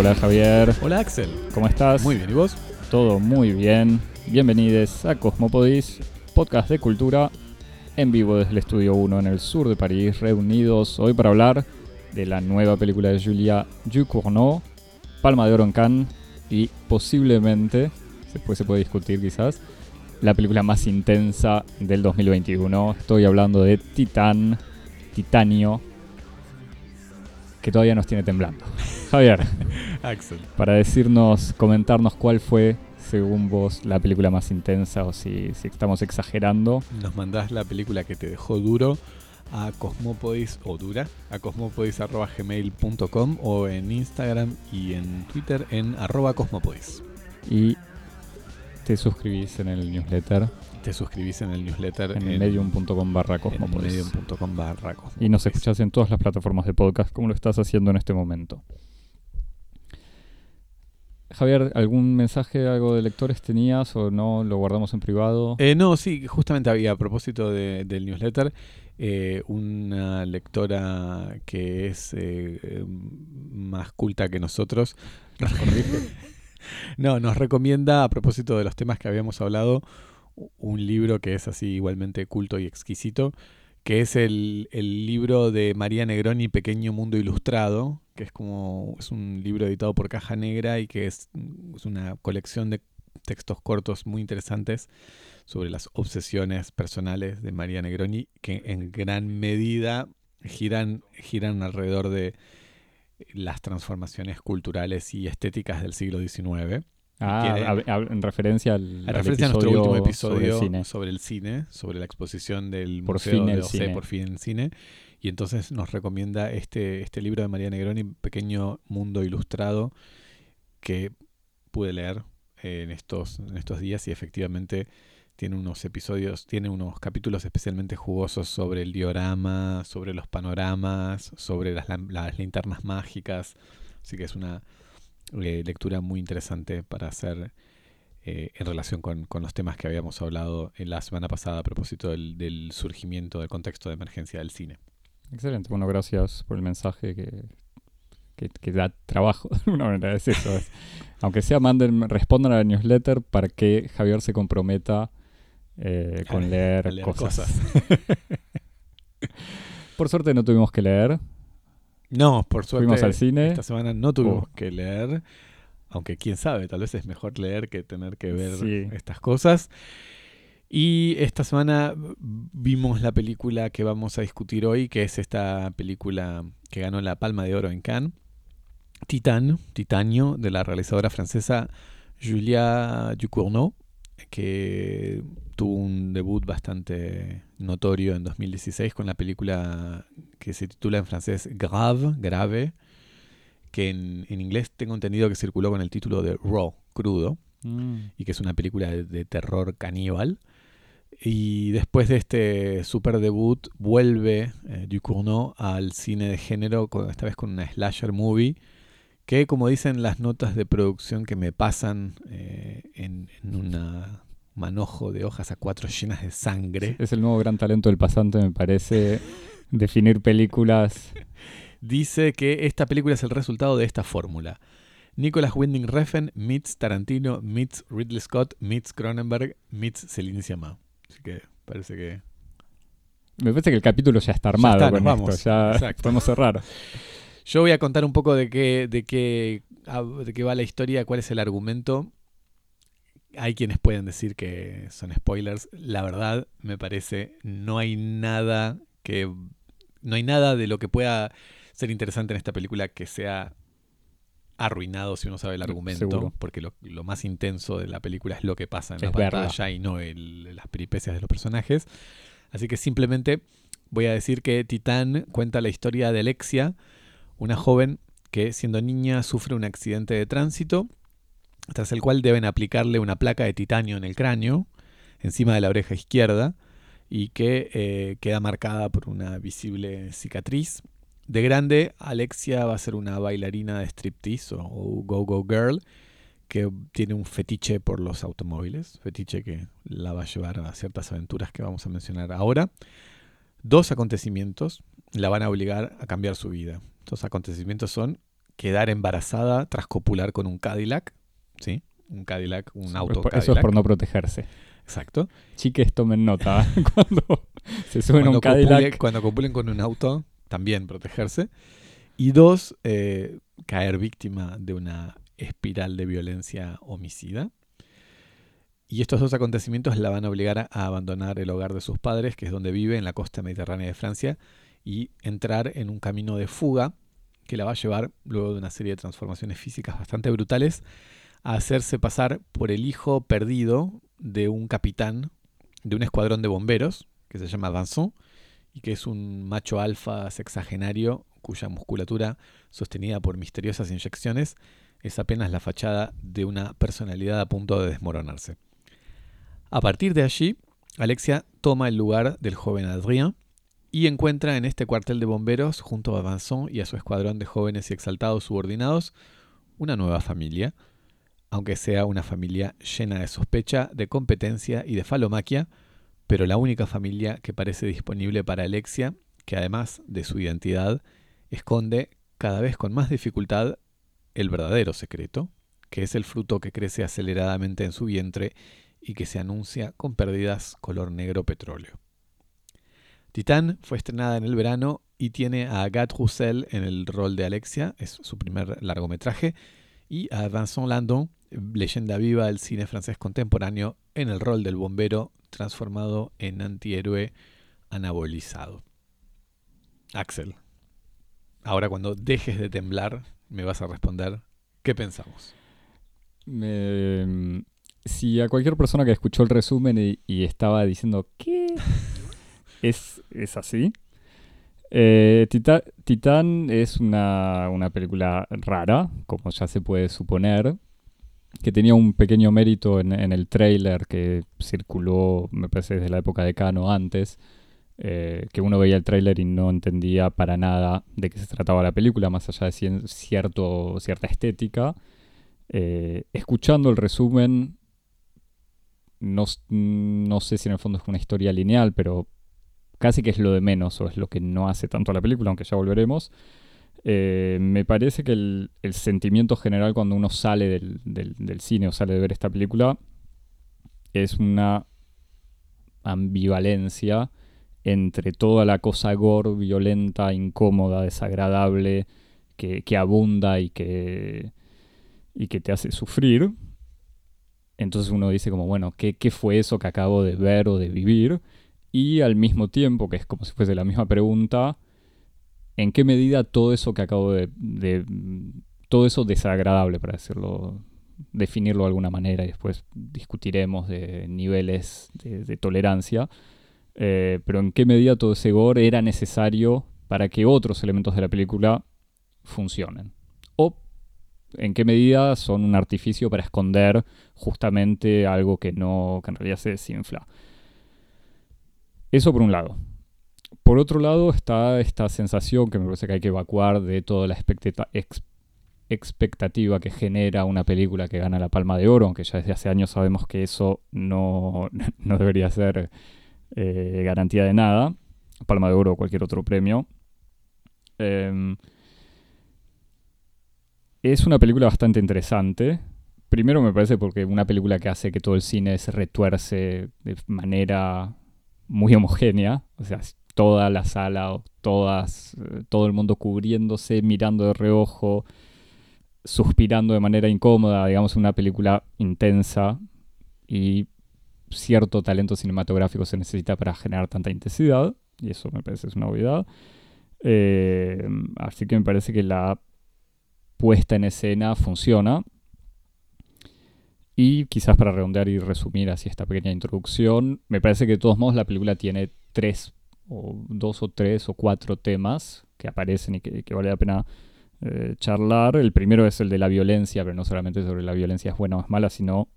Hola Javier, Hola Axel. ¿cómo estás? Muy bien, ¿y vos? Todo muy bien. Bienvenidos a Cosmopodis, podcast de cultura en vivo desde el Estudio 1 en el sur de París, reunidos hoy para hablar de la nueva película de Julia Ducournau, Palma de Oro en Cannes y posiblemente, después se puede discutir quizás, la película más intensa del 2021. Estoy hablando de Titán, Titanio, que todavía nos tiene temblando. Javier, Axel. para decirnos, comentarnos cuál fue, según vos, la película más intensa o si, si estamos exagerando. Nos mandás la película que te dejó duro a Cosmopodis o dura a cosmopodis.gmail.com o en Instagram y en Twitter en arroba cosmopodis. Y te suscribís en el newsletter Te suscribís en el newsletter en medium.com barra en cosmopodis. medium.com barra Y nos escuchás en todas las plataformas de podcast como lo estás haciendo en este momento. Javier, ¿algún mensaje, algo de lectores tenías o no? ¿Lo guardamos en privado? Eh, no, sí, justamente había a propósito de- del newsletter eh, una lectora que es eh, eh, más culta que nosotros. no, nos recomienda a propósito de los temas que habíamos hablado un libro que es así igualmente culto y exquisito, que es el, el libro de María Negroni, Pequeño Mundo Ilustrado, que es como es un libro editado por Caja Negra y que es, es una colección de textos cortos muy interesantes sobre las obsesiones personales de María Negroni, que en gran medida giran, giran alrededor de las transformaciones culturales y estéticas del siglo XIX. Ah, tiene- en referencia al, En al referencia a nuestro último sobre episodio sobre el cine, sobre la exposición del Por Museo fin de el cine. por fin el cine. Y entonces nos recomienda este, este libro de María Negroni, Pequeño Mundo Ilustrado, que pude leer eh, en, estos, en estos días y efectivamente tiene unos episodios, tiene unos capítulos especialmente jugosos sobre el diorama, sobre los panoramas, sobre las, las linternas mágicas. Así que es una eh, lectura muy interesante para hacer eh, en relación con, con los temas que habíamos hablado en la semana pasada a propósito del, del surgimiento del contexto de emergencia del cine. Excelente, bueno, gracias por el mensaje que, que, que da trabajo. De alguna manera es eso. es- aunque sea, manden, respondan a la newsletter para que Javier se comprometa eh, con leer, a leer cosas. cosas. Por suerte no tuvimos que leer. No, por suerte. Fuimos al cine. Esta semana no tuvimos Oh. que leer. Aunque quién sabe, tal vez es mejor leer que tener que ver Sí. estas cosas. Y esta semana vimos la película que vamos a discutir hoy, que es esta película que ganó la Palma de Oro en Cannes. Titán, Titanio, de la realizadora francesa Julia Ducournau, que tuvo un debut bastante notorio en 2016 con la película que se titula en francés Grave, Grave, que en, en inglés tengo entendido que circuló con el título de Raw, crudo, Mm. y que es una película de, de terror caníbal. Y después de este super debut vuelve eh, Ducournau al cine de género, con- esta vez con una slasher movie, que como dicen las notas de producción que me pasan eh, en, en un manojo de hojas a cuatro llenas de sangre, Es el nuevo gran talento del pasante, me parece, definir películas. dice que esta película es el resultado de esta fórmula. Nicolas Winding Refn meets Tarantino meets Ridley Scott meets Cronenberg meets Celine Sciamma. Así que parece que Me parece que el capítulo ya está armado está, con nos esto, vamos. ya Exacto. podemos cerrar. Yo voy a contar un poco de qué, de qué, de qué va la historia, cuál es el argumento. Hay quienes pueden decir que son spoilers. La verdad, me parece, no hay nada que. No hay nada de lo que pueda ser interesante en esta película que sea arruinado si uno sabe el argumento. Seguro. Porque lo, lo más intenso de la película es lo que pasa en la Es pantalla y no el- las peripecias de los personajes. Así que simplemente voy a decir que Titán cuenta la historia de Alexia, una joven que siendo niña sufre un accidente de tránsito, tras el cual deben aplicarle una placa de titanio en el cráneo, encima de la oreja izquierda, y que eh, queda marcada por una visible cicatriz. De grande, Alexia va a ser una bailarina de striptease o, o go-go girl que tiene un fetiche por los automóviles, fetiche que la va a llevar a ciertas aventuras que vamos a mencionar ahora. Dos acontecimientos la van a obligar a cambiar su vida. Estos acontecimientos son quedar embarazada tras copular con un Cadillac, ¿sí? Un Cadillac, un auto Eso es por no protegerse. Exacto. Chiques, tomen nota. Cuando se suben a un Cuando, Cadillac. cuando copulen con un auto, también protegerse. Y dos, eh, caer víctima de una espiral de violencia homicida. Y estos dos acontecimientos la van a obligar a, a abandonar el hogar de sus padres, que es donde vive, en la costa mediterránea de Francia, y entrar en un camino de fuga que la va a llevar, luego de una serie de transformaciones físicas bastante brutales, a hacerse pasar por el hijo perdido de un capitán de un escuadrón de bomberos, que se llama Vincent, y que es un macho alfa sexagenario cuya musculatura, sostenida por misteriosas inyecciones, es apenas la fachada de una personalidad a punto de desmoronarse. A partir de allí, Alexia toma el lugar del joven Adrien y encuentra en este cuartel de bomberos, junto a Vincent y a su escuadrón de jóvenes y exaltados subordinados, una nueva familia, aunque sea una familia llena de sospecha, de competencia y de falomaquia, pero la única familia que parece disponible para Alexia, que además de su identidad, esconde cada vez con más dificultad el verdadero secreto, que es el fruto que crece aceleradamente en su vientre y que se anuncia con pérdidas color negro petróleo. Titán fue estrenada en el verano y tiene a Agathe Roussel en el rol de Alexia, es su primer largometraje, y a Vincent Landon, leyenda viva del cine francés contemporáneo, en el rol del bombero transformado en antihéroe anabolizado. Axel, ahora cuando dejes de temblar, me vas a responder qué pensamos. Me- si a cualquier persona que escuchó el resumen y, estaba diciendo, ¿qué? ¿Es, es así? Eh, Titán es una, una película rara, como ya se puede suponer, que tenía un pequeño mérito en, el trailer que circuló, me parece, desde la época de Cano antes, eh, que uno veía el tráiler y no entendía para nada de qué se trataba la película, más allá de cierto, cierta estética. Eh, escuchando el resumen, no, no sé si en el fondo es una historia lineal, pero casi que es lo de menos o es lo que no hace tanto a la película, aunque ya volveremos. Eh, me parece que el, sentimiento general cuando uno sale del cine o sale de ver esta película es una ambivalencia entre toda la cosa gore, violenta, incómoda, desagradable, que, que abunda y que, y que te hace sufrir. Entonces uno dice como, bueno, ¿qué, ¿qué fue eso que acabo de ver o de vivir? Y al mismo tiempo, que es como si fuese la misma pregunta, ¿en qué medida todo eso que acabo de... todo eso desagradable, para decirlo, definirlo de alguna manera, y después discutiremos de niveles de, de tolerancia, eh, pero en qué medida todo ese gore era necesario para que otros elementos de la película funcionen? O en qué medida son un artificio para esconder justamente algo que no que en realidad se desinfla. Eso por un lado. Por otro lado está esta sensación que me parece que hay que evacuar de toda la expectativa que genera una película que gana la Palma de Oro, aunque ya desde hace años sabemos que eso no, no debería ser eh, garantía de nada. Palma de Oro o cualquier otro premio. Em, es una película bastante interesante. Primero me parece porque una película que hace que todo el cine se retuerce de manera muy homogénea. O sea, toda la sala o todas, eh, todo el mundo cubriéndose, mirando de reojo, suspirando de manera incómoda. Digamos, una película intensa y cierto talento cinematográfico se necesita para generar tanta intensidad. Y eso me parece es una obviedad. Eh, así que me parece que la puesta en escena funciona. Y quizás para redondear y resumir así esta pequeña introducción, me parece que de todos modos la película tiene tres o dos o tres o cuatro temas que aparecen y que, vale la pena eh, charlar. El primero es el de la violencia, pero no solamente sobre la violencia es buena o es mala, sino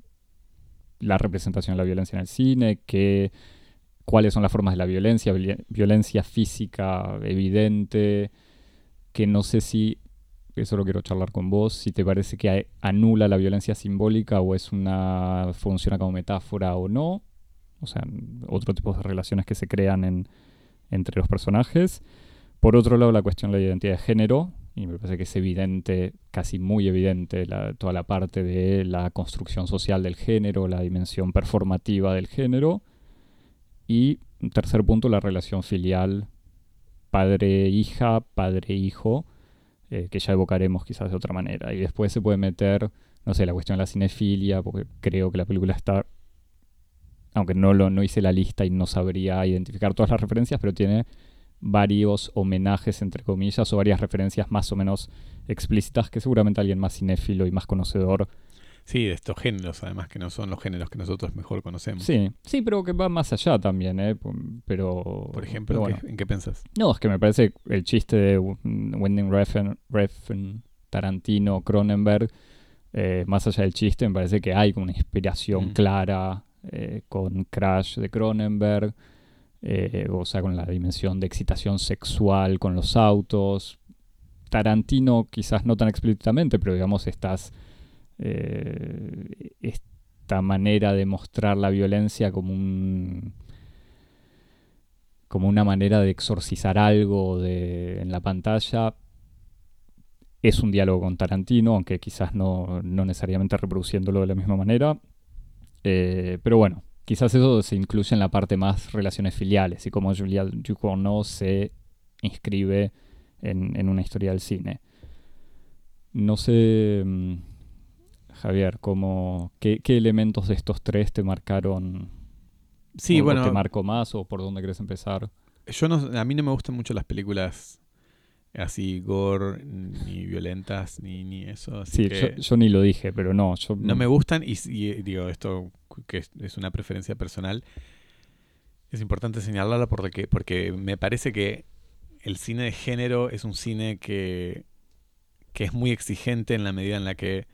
la representación de la violencia en el cine, que, cuáles son las formas de la violencia, violen- violencia física evidente, que no sé si eso lo quiero charlar con vos, si te parece que anula la violencia simbólica o es una funciona como metáfora o no, o sea, otro tipo de relaciones que se crean en, entre los personajes. Por otro lado, la cuestión de la identidad de género, y me parece que es evidente, casi muy evidente, toda la parte de la construcción social del género, la dimensión performativa del género. Y tercer punto, la relación filial padre-hija, padre-hijo, eh, que ya evocaremos quizás de otra manera. Y después se puede meter, no sé, la cuestión de la cinefilia, porque creo que la película está, aunque no, lo, no hice la lista y no sabría identificar todas las referencias, pero tiene varios homenajes, entre comillas, o varias referencias más o menos explícitas que seguramente alguien más cinéfilo y más conocedor. Sí, de estos géneros, además, que no son los géneros que nosotros mejor conocemos. Sí, sí, pero que va más allá también, ¿eh? Pero... Por ejemplo, ¿en qué pensás? No, es que me parece el chiste de Wending Refn, Tarantino, Cronenberg, eh, más allá del chiste, me parece que hay como una inspiración mm. clara eh, con Crash de Cronenberg, eh, o sea, con la dimensión de excitación sexual con los autos. Tarantino quizás no tan explícitamente, pero digamos estas, eh, esta manera de mostrar la violencia como un como una manera de exorcizar algo en la pantalla es un diálogo con Tarantino, aunque quizás no, necesariamente reproduciéndolo de la misma manera. Eh, pero bueno, Quizás eso se incluye en la parte más relaciones filiales y cómo Julia Ducournau se inscribe en, una historia del cine. No sé, mm, Javier, cómo, qué, elementos de estos tres te marcaron? Sí, bueno. ¿Te marcó más o por dónde querés empezar? Yo no, a mí no me gustan mucho las películas así gore, ni violentas, ni, ni eso. sí, yo, ni lo dije, pero no. Yo, no me gustan y, digo, esto que es, una preferencia personal, es importante señalarla porque, porque me parece que el cine de género es un cine que, que es muy exigente en la medida en la que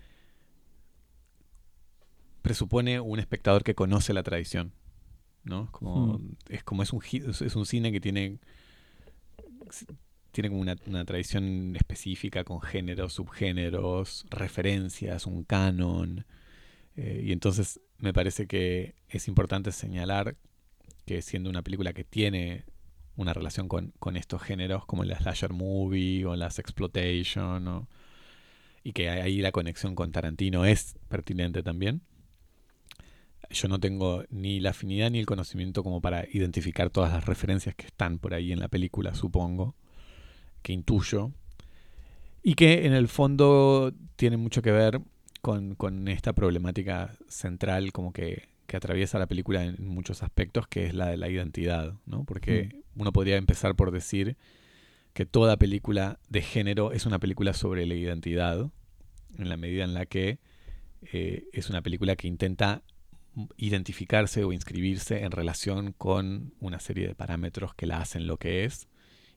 presupone un espectador que conoce la tradición. ¿no? Como, hmm. Es como es un, es un cine que tiene tiene como una, tradición específica con géneros, subgéneros, referencias, un canon. Eh, y entonces me parece que es importante señalar que siendo una película que tiene una relación con, estos géneros, como la slasher movie o las exploitation, y que ahí la conexión con Tarantino es pertinente también. Yo no tengo ni la afinidad ni el conocimiento como para identificar todas las referencias que están por ahí en la película, supongo que intuyo, y que en el fondo tiene mucho que ver con, esta problemática central como que, atraviesa la película en muchos aspectos, que es la de la identidad, ¿no? Porque mm. uno podría empezar por decir que toda película de género es una película sobre la identidad, en la medida en la que eh, es una película que intenta identificarse o inscribirse en relación con una serie de parámetros que la hacen lo que es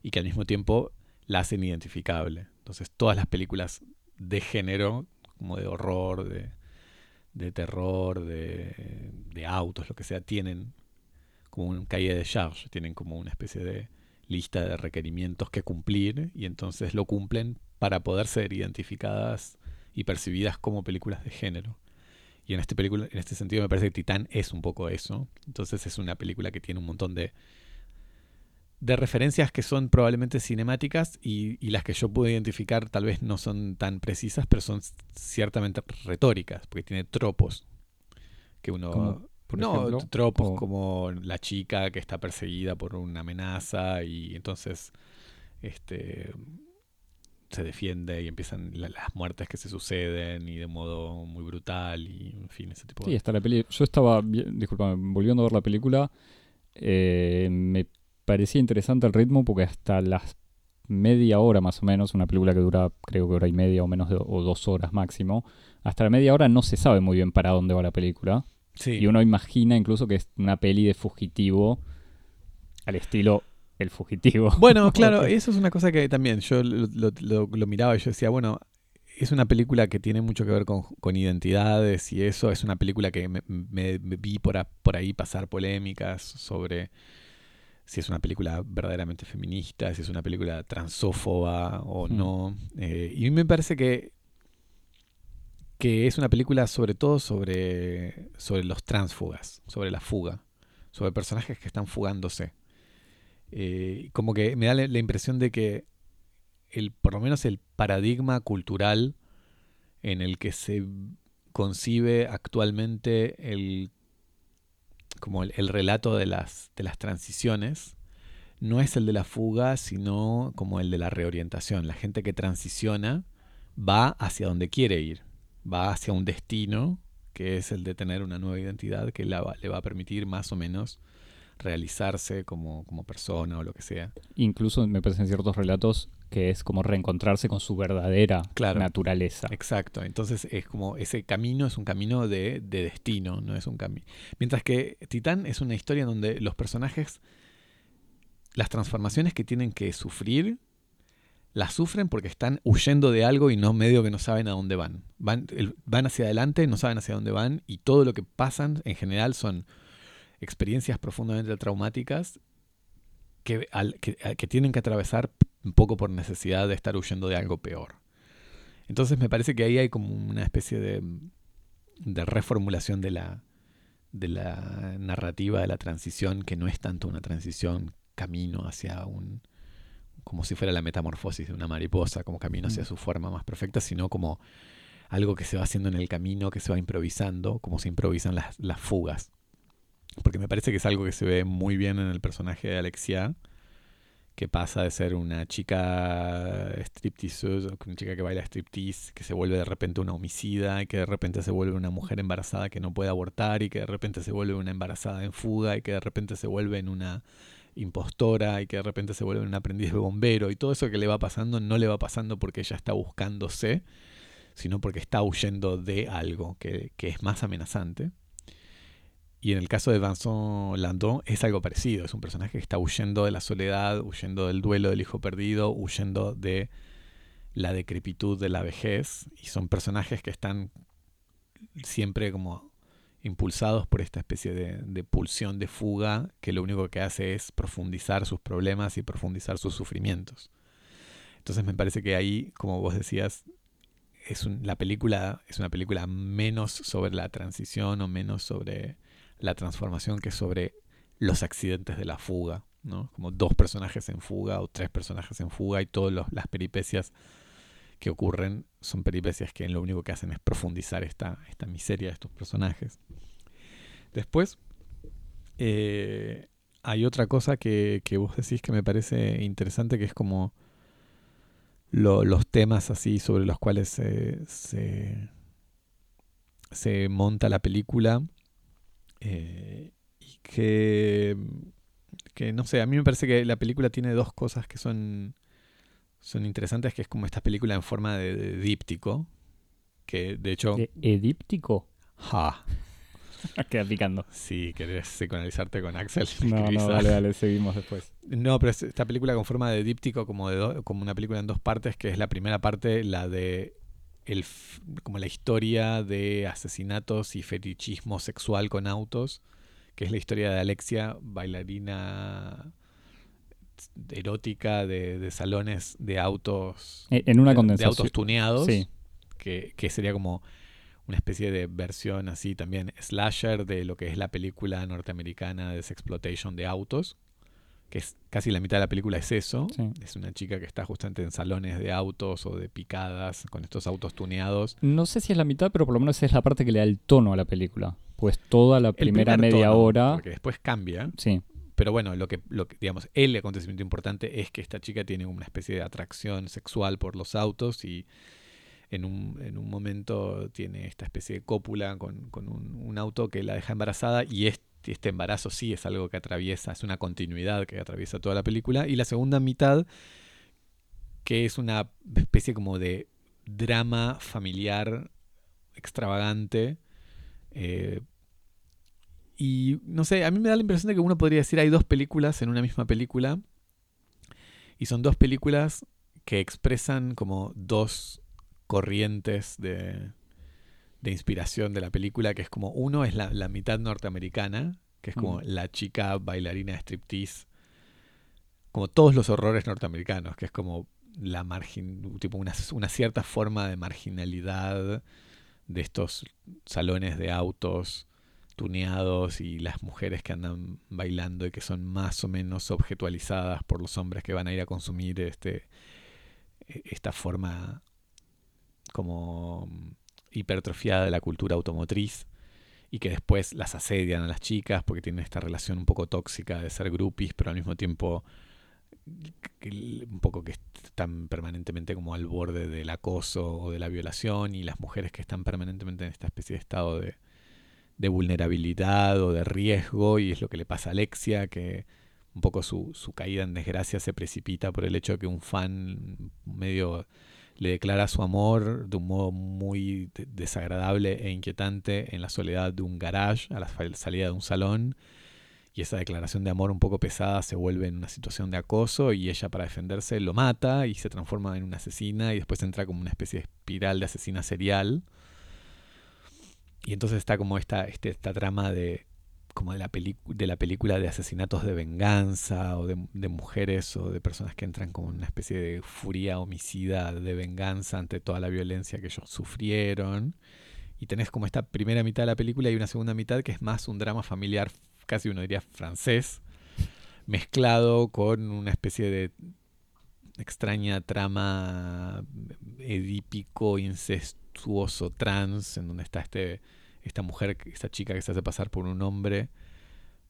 y que al mismo tiempo la hacen identificable. Entonces todas las películas de género, como de horror, de, terror, de, autos, lo que sea, tienen como un cahier de charge, tienen como una especie de lista de requerimientos que cumplir y entonces lo cumplen para poder ser identificadas y percibidas como películas de género. Y en este, película, en este sentido me parece que Titán es un poco eso. Entonces es una película que tiene un montón de de referencias que son probablemente cinemáticas y, las que yo pude identificar tal vez no son tan precisas, pero son ciertamente retóricas, porque tiene tropos que uno... no, tropos como la chica que está perseguida por una amenaza y entonces este se defiende y empiezan las muertes que se suceden y de modo muy brutal y en fin, ese tipo de... Sí, está la peli... Yo estaba, disculpame, volviendo a ver la película, eh, me parecía interesante el ritmo porque hasta las media hora más o menos, una película que dura creo que hora y media o menos de, o dos horas máximo, hasta la media hora no se sabe muy bien para dónde va la película. Y uno imagina incluso que es una peli de fugitivo al estilo El fugitivo. Bueno, claro, eso es una cosa que también yo lo, miraba y yo decía, bueno, es una película que tiene mucho que ver con, identidades y eso, es una película que me, vi por, por ahí pasar polémicas sobre si es una película verdaderamente feminista, si es una película transófoba o hmm. no. Eh, y a mí me parece que, que es una película sobre todo sobre, sobre los transfugas, sobre la fuga, sobre personajes que están fugándose. Eh, como que me da la, impresión de que el, por lo menos el paradigma cultural en el que se concibe actualmente el como el, relato de las, de las transiciones no es el de la fuga, sino como el de la reorientación. La gente que transiciona va hacia donde quiere ir, va hacia un destino que es el de tener una nueva identidad que le va a permitir más o menos realizarse como, como persona o lo que sea. Incluso me parecen ciertos relatos que es como reencontrarse con su verdadera naturaleza. Exacto, entonces es como ese camino es un camino de, de destino, no es un camino. Mientras que Titán es una historia donde los personajes, las transformaciones que tienen que sufrir, las sufren porque están huyendo de algo y no medio que no saben a dónde van. Van, van hacia adelante, no saben hacia dónde van y todo lo que pasan en general son experiencias profundamente traumáticas que, que, tienen que atravesar un poco por necesidad de estar huyendo de algo peor. Entonces me parece que ahí hay como una especie de, de reformulación de la, de la narrativa de la transición, que no es tanto una transición camino hacia un, como si fuera la metamorfosis de una mariposa, como camino hacia mm. su forma más perfecta, sino como algo que se va haciendo en el camino, que se va improvisando, como se improvisan las, las fugas porque me parece que es algo que se ve muy bien en el personaje de Alexia, que pasa de ser una chica striptease, una chica que baila striptease, que se vuelve de repente una homicida, y que de repente se vuelve una mujer embarazada que no puede abortar, y que de repente se vuelve una embarazada en fuga, y que de repente se vuelve una impostora, y que de repente se vuelve un aprendiz de bombero, y todo eso que le va pasando no le va pasando porque ella está buscándose, sino porque está huyendo de algo que, que es más amenazante. Y en el caso de Vincent Landon es algo parecido. Es un personaje que está huyendo de la soledad, huyendo del duelo del hijo perdido, huyendo de la decrepitud de la vejez. Y son personajes que están siempre como impulsados por esta especie de, de, pulsión de fuga que lo único que hace es profundizar sus problemas y profundizar sus sufrimientos. Entonces me parece que ahí, como vos decías, es la película es una película menos sobre la transición o menos sobre la transformación que es sobre los accidentes de la fuga, ¿no? Como dos personajes en fuga o tres personajes en fuga y todas las peripecias que ocurren son peripecias que lo único que hacen es profundizar esta, esta miseria de estos personajes. Después, eh, hay otra cosa que, vos decís que me parece interesante, que es como los temas así sobre los cuales se, se monta la película eh, y que, que, no sé, a mí me parece que la película tiene dos cosas que son, son interesantes, que es como esta película en forma de, díptico, que de hecho... ¿Edíptico? Ja. Queda picando. Si querés psicoanalizarte con Axel. No, no, dale, dale, seguimos después. No, pero esta película con forma de díptico, como, de como una película en dos partes, que es la primera parte, la de el, como la historia de asesinatos y fetichismo sexual con autos, que es la historia de Alexia, bailarina erótica de, salones de autos en una de, autos tuneados que, que, sería como una especie de versión así también slasher de lo que es la película norteamericana de sexploitation de autos que es casi la mitad de la película es eso. Es una chica que está justamente en salones de autos o de picadas con estos autos tuneados. No sé si es la mitad, pero por lo menos es la parte que le da el tono a la película. Pues toda la primera media hora. Porque después cambia. Sí. Pero bueno, lo que, lo que, digamos, el acontecimiento importante es que esta chica tiene una especie de atracción sexual por los autos y en un, en un momento tiene esta especie de cópula con, con un, un, auto que la deja embarazada y es este embarazo sí es algo que atraviesa, es una continuidad que atraviesa toda la película. Y la segunda mitad, que es una especie como de drama familiar extravagante. Eh, y no sé, a mí me da la impresión de que uno podría decir hay dos películas en una misma película. Y son dos películas que expresan como dos corrientes de, de inspiración de la película, que es como uno es la, mitad norteamericana, que es como mm. la chica bailarina de striptease, como todos los horrores norteamericanos, que es como la margin, tipo una, una cierta forma de marginalidad de estos salones de autos tuneados y las mujeres que andan bailando y que son más o menos objetualizadas por los hombres que van a ir a consumir este e, esta forma como hipertrofiada de la cultura automotriz y que después las asedian a las chicas porque tienen esta relación un poco tóxica de ser groupies, pero al mismo tiempo un poco que están permanentemente como al borde del acoso o de la violación y las mujeres que están permanentemente en esta especie de estado de, vulnerabilidad o de riesgo y es lo que le pasa a Alexia que un poco su, su caída en desgracia se precipita por el hecho de que un fan medio le declara su amor de un modo muy desagradable e inquietante en la soledad de un garage, a la salida de un salón, y esa declaración de amor un poco pesada se vuelve en una situación de acoso y ella para defenderse lo mata y se transforma en una asesina y después entra como una especie de espiral de asesina serial. Y entonces está como esta, este, esta trama de como de la, de la película de asesinatos de venganza o de, mujeres o de personas que entran como en una especie de furia homicida de venganza ante toda la violencia que ellos sufrieron. Y tenés como esta primera mitad de la película y una segunda mitad que es más un drama familiar, casi uno diría francés, mezclado con una especie de extraña trama edípico, incestuoso, trans, en donde está este esta mujer, esta chica que se hace pasar por un hombre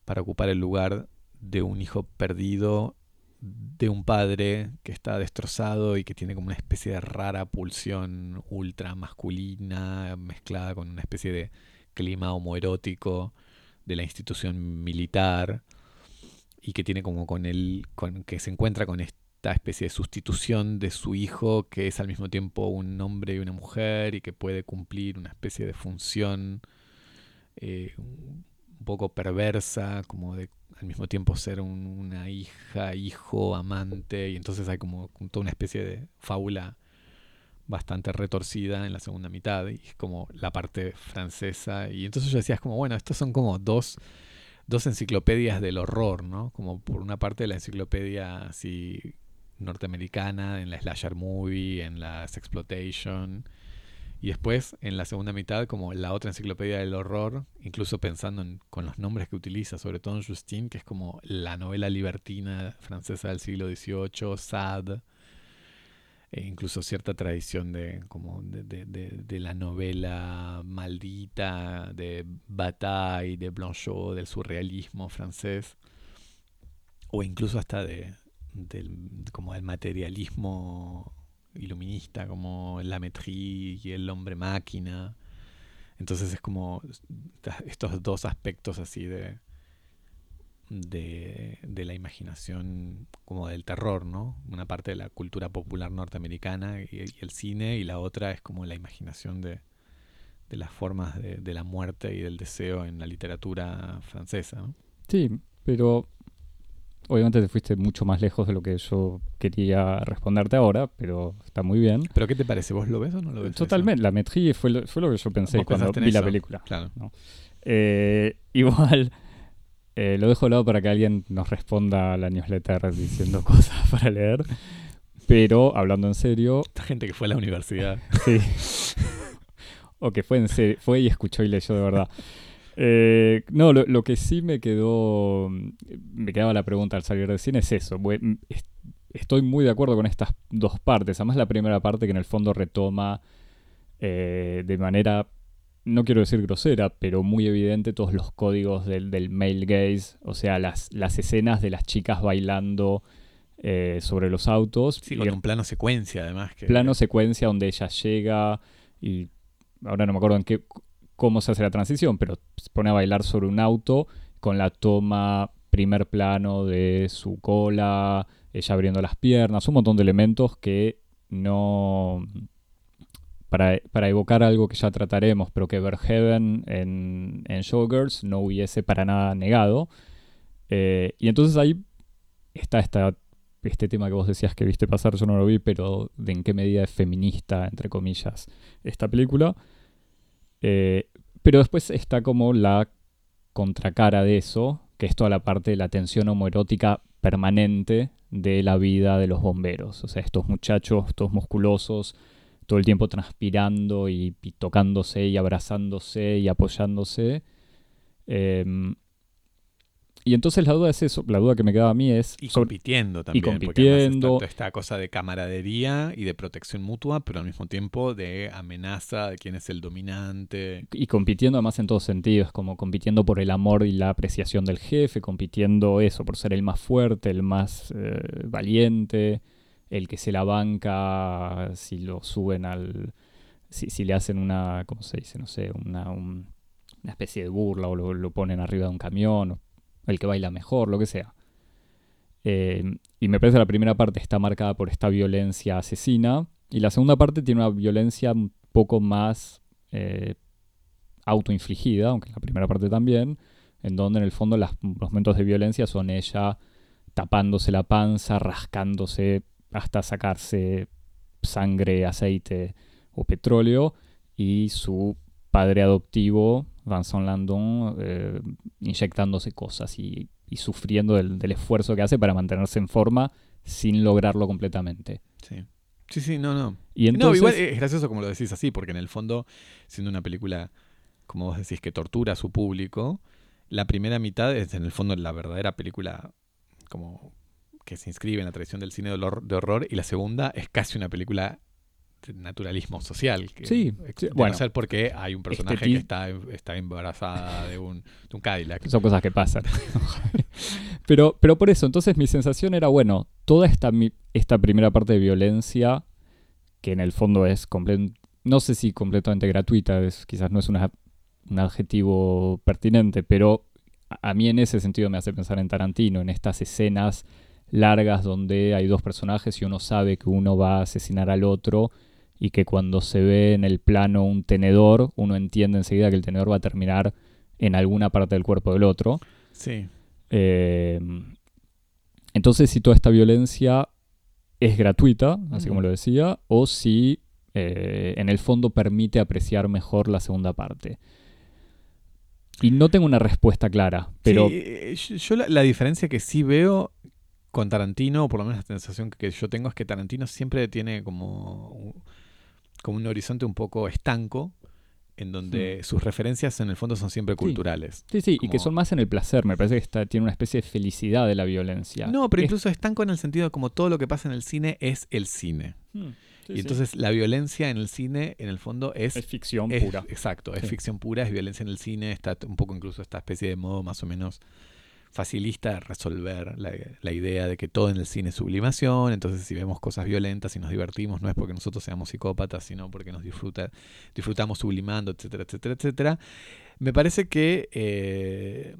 para ocupar el lugar de un hijo perdido, de un padre que está destrozado y que tiene como una especie de rara pulsión ultra masculina mezclada con una especie de clima homoerótico de la institución militar y que tiene como con él, con, que se encuentra con esta especie de sustitución de su hijo que es al mismo tiempo un hombre y una mujer y que puede cumplir una especie de función eh, un poco perversa, como de al mismo tiempo ser una hija, hijo, amante, y entonces hay como toda una especie de fábula bastante retorcida en la segunda mitad, y es como la parte francesa, y entonces yo decía, es como, bueno, estos son como dos, dos enciclopedias del horror, ¿no? Como por una parte la enciclopedia así norteamericana, en la slasher movie, en la exploitation, y después, en la segunda mitad, como la otra enciclopedia del horror, incluso pensando en, con los nombres que utiliza, sobre todo en Justine, que es como la novela libertina francesa del siglo XVIII, Sade, e incluso cierta tradición de, como de, de, la novela maldita, de Bataille, de Blanchot, del surrealismo francés, o incluso hasta de, del, como del materialismo iluminista como la Metri y el hombre máquina. Entonces es como estos dos aspectos así de, de, la imaginación como del terror, ¿no? Una parte de la cultura popular norteamericana y, el cine y la otra es como la imaginación de, de las formas de, de, la muerte y del deseo en la literatura francesa, ¿no? Sí, pero Obviamente te fuiste mucho más lejos de lo que yo quería responderte ahora, pero está muy bien. ¿Pero qué te parece? ¿Vos lo ves o no lo ves? Totalmente. La metría fue lo, fue lo que yo pensé cuando vi la película. Claro. Eh, igual, eh, lo dejo de lado para que alguien nos responda a la newsletter diciendo cosas para leer. Pero, hablando en serio... Esta gente que fue a la universidad. sí. o que fue, en serio, fue y escuchó y leyó de verdad. Eh, no, lo, que sí me quedó, me quedaba la pregunta al salir de cine es eso. Estoy muy de acuerdo con estas dos partes. Además la primera parte que en el fondo retoma eh, de manera, no quiero decir grosera, pero muy evidente todos los códigos del, del male gaze. O sea, las, las escenas de las chicas bailando eh, sobre los autos. Sí, con un plano secuencia además. Que... Plano secuencia donde ella llega y ahora no me acuerdo en qué cómo se hace la transición, pero se pone a bailar sobre un auto con la toma primer plano de su cola, ella abriendo las piernas, un montón de elementos que no... Para, evocar algo que ya trataremos, pero que Verheaven en, en Showgirls no hubiese para nada negado. Eh, y entonces ahí está esta, este tema que vos decías que viste pasar, yo no lo vi, pero de en qué medida es feminista, entre comillas, esta película. Eh, pero después está como la contracara de eso, que es toda la parte de la tensión homoerótica permanente de la vida de los bomberos. O sea, estos muchachos, todos musculosos, todo el tiempo transpirando y, tocándose y abrazándose y apoyándose. Em, y entonces la duda es eso, la duda que me queda a mí es... Y sobre- compitiendo también. además compitiendo. está esta cosa de camaradería y de protección mutua, pero al mismo tiempo de amenaza de quién es el dominante. y compitiendo además en todos sentidos, como compitiendo por el amor y la apreciación del jefe, compitiendo eso, por ser el más fuerte, el más eh, valiente, el que se la banca si lo suben al... Si, si le hacen una, ¿cómo se dice? No sé, una, un- una especie de burla o lo, lo ponen arriba de un camión, o el que baila mejor, lo que sea. Eh, y me parece que la primera parte está marcada por esta violencia asesina y la segunda parte tiene una violencia un poco más eh, autoinfligida, aunque en la primera parte también, en donde en el fondo los momentos de violencia son ella tapándose la panza, rascándose hasta sacarse sangre, aceite o petróleo, y su padre adoptivo, Vincent Landon, eh, inyectándose cosas y, y sufriendo del, del esfuerzo que hace para mantenerse en forma sin lograrlo completamente. Sí. Sí, sí, no, no. Y entonces, No, igual es gracioso como lo decís así, porque en el fondo, siendo una película, como vos decís, que tortura a su público, la primera mitad es en el fondo la verdadera película como que se inscribe en la tradición del cine de horror, de horror y la segunda es casi una película naturalismo social. Que, Sí, sí, bueno. no ser porque hay un personaje que está, está embarazada de un, de un Cadillac. Son cosas que pasan. pero, pero por eso, entonces mi sensación era, bueno, toda esta, esta primera parte de violencia, que en el fondo es, no sé si completamente gratuita, es, quizás no es una- un adjetivo pertinente, pero a, a mí en ese sentido me hace pensar en Tarantino, en estas escenas largas donde hay dos personajes y uno sabe que uno va a asesinar al otro y que cuando se ve en el plano un tenedor, uno entiende enseguida que el tenedor va a terminar en alguna parte del cuerpo del otro. Sí. Eh, entonces, si toda esta violencia es gratuita, así Mm. como lo decía, o si eh, en el fondo permite apreciar mejor la segunda parte. Y no tengo una respuesta clara, pero Sí, eh, yo, la, la diferencia que sí veo con Tarantino, o por lo menos la sensación que yo tengo, es que Tarantino siempre tiene como, como un horizonte un poco estanco, en donde sus referencias en el fondo son siempre Sí. culturales. sí, sí, y que son más en el placer, me parece que está, tiene una especie de felicidad de la violencia. No, pero Es- incluso estanco en el sentido de como todo lo que pasa en el cine es el cine. Mm, sí, y entonces la violencia en el cine, en el fondo, es... es ficción es- pura. Exacto, es ficción pura, es violencia en el cine, está un poco incluso esta especie de modo más o menos facilista resolver la, la idea de que todo en el cine es sublimación, entonces si vemos cosas violentas y nos divertimos no es porque nosotros seamos psicópatas, sino porque nos disfruta, disfrutamos sublimando, etcétera, etcétera, etcétera. Me parece que eh,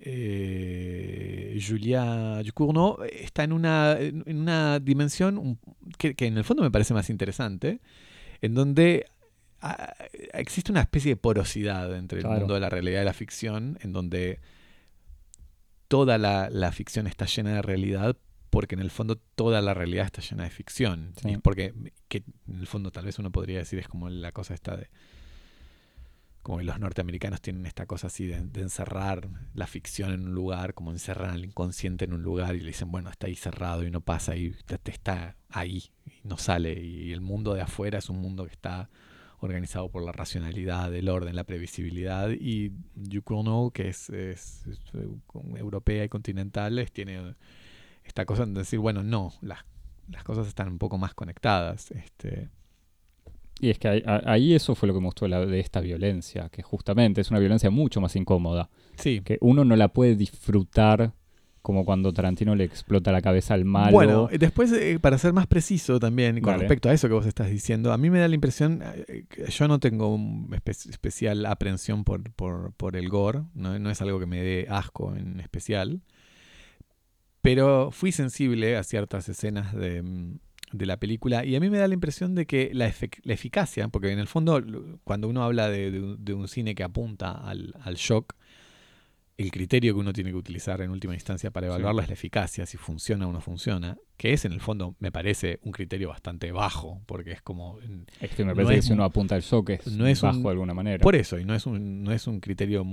eh, Julia Ducournau está en una, en una dimensión que, que en el fondo me parece más interesante, en donde ah, existe una especie de porosidad entre el Claro. mundo de la realidad y la ficción, en donde toda la, la ficción está llena de realidad, porque en el fondo toda la realidad está llena de ficción. Sí. Y es porque, que en el fondo tal vez uno podría decir, es como la cosa esta de... Como los norteamericanos tienen esta cosa así de, de encerrar la ficción en un lugar, como encerran al inconsciente en un lugar y le dicen, bueno, está ahí cerrado y no pasa y te, te está ahí y no sale. Y el mundo de afuera es un mundo que está organizado por la racionalidad, el orden, la previsibilidad. Y Ducournau, que es, es- es, como europea y continental, tiene esta cosa de decir, bueno, no, las, las cosas están un poco más conectadas. Este, Y es que ahí, eso fue lo que me gustó de esta violencia, que justamente es una violencia mucho más incómoda, sí, que uno no la puede disfrutar como cuando Tarantino le explota la cabeza al malo. Bueno, después, eh, para ser más preciso también, con Dale. respecto a eso que vos estás diciendo, a mí me da la impresión, eh, que yo no tengo un espe- especial aprensión por, por, por el gore, ¿no? no es algo que me dé asco en especial, pero fui sensible a ciertas escenas de, mm, de la película y a mí me da la impresión de que la, eficacia, porque en el fondo cuando uno habla de, de un- de un cine que apunta al, al shock, el criterio que uno tiene que utilizar en última instancia para Sí. evaluarla es la eficacia, si funciona o no funciona, que es en el fondo, me parece, un criterio bastante bajo, porque es como... en- es que me no parece que es si uno un- apunta al shock es, no es bajo un- de alguna manera. Por eso, y no es un, no es un criterio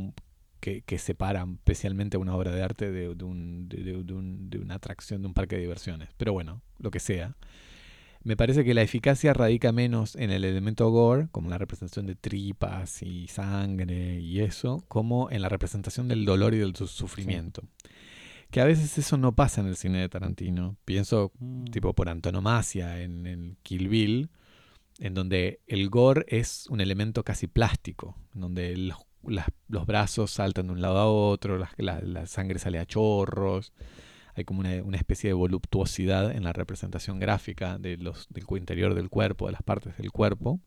que, que separa especialmente una obra de arte de, de un- de- de- de un- de una atracción de un parque de diversiones. Pero bueno, lo que sea. Me parece que la eficacia radica menos en el elemento gore, como la representación de tripas y sangre y eso, como en la representación del dolor y del su- sufrimiento. Que a veces eso no pasa en el cine de Tarantino. Pienso, Mm. tipo por antonomasia, en, en Kill Bill, en donde el gore es un elemento casi plástico, en donde los, las- los brazos saltan de un lado a otro, la sangre sale a chorros, hay como una, una especie de voluptuosidad en la representación gráfica de los, del interior del cuerpo, de las partes del cuerpo.